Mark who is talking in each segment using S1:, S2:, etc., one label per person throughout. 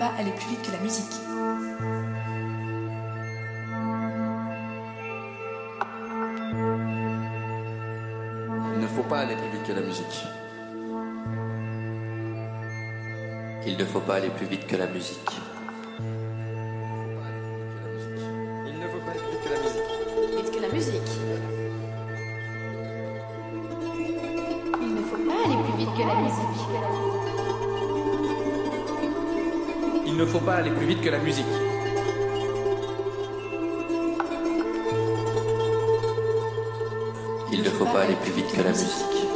S1: pas aller plus vite que la musique.
S2: Il ne faut pas aller plus vite que la musique.
S3: Il ne faut pas aller plus vite que la musique.
S2: aller plus vite que la musique.
S4: Il ne faut pas aller plus vite que la musique.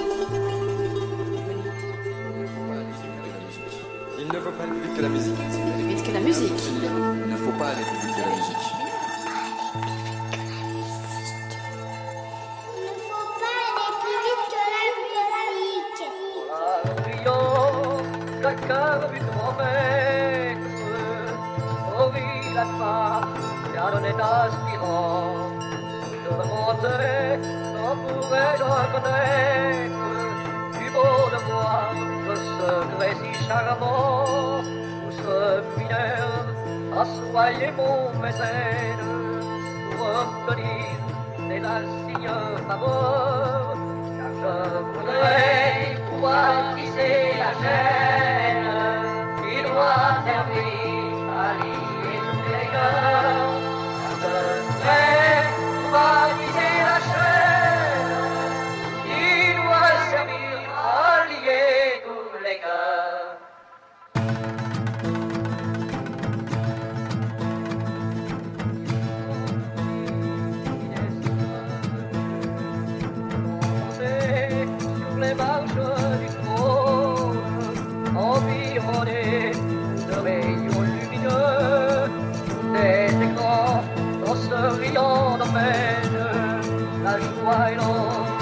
S2: il en la
S5: joie
S3: il
S1: en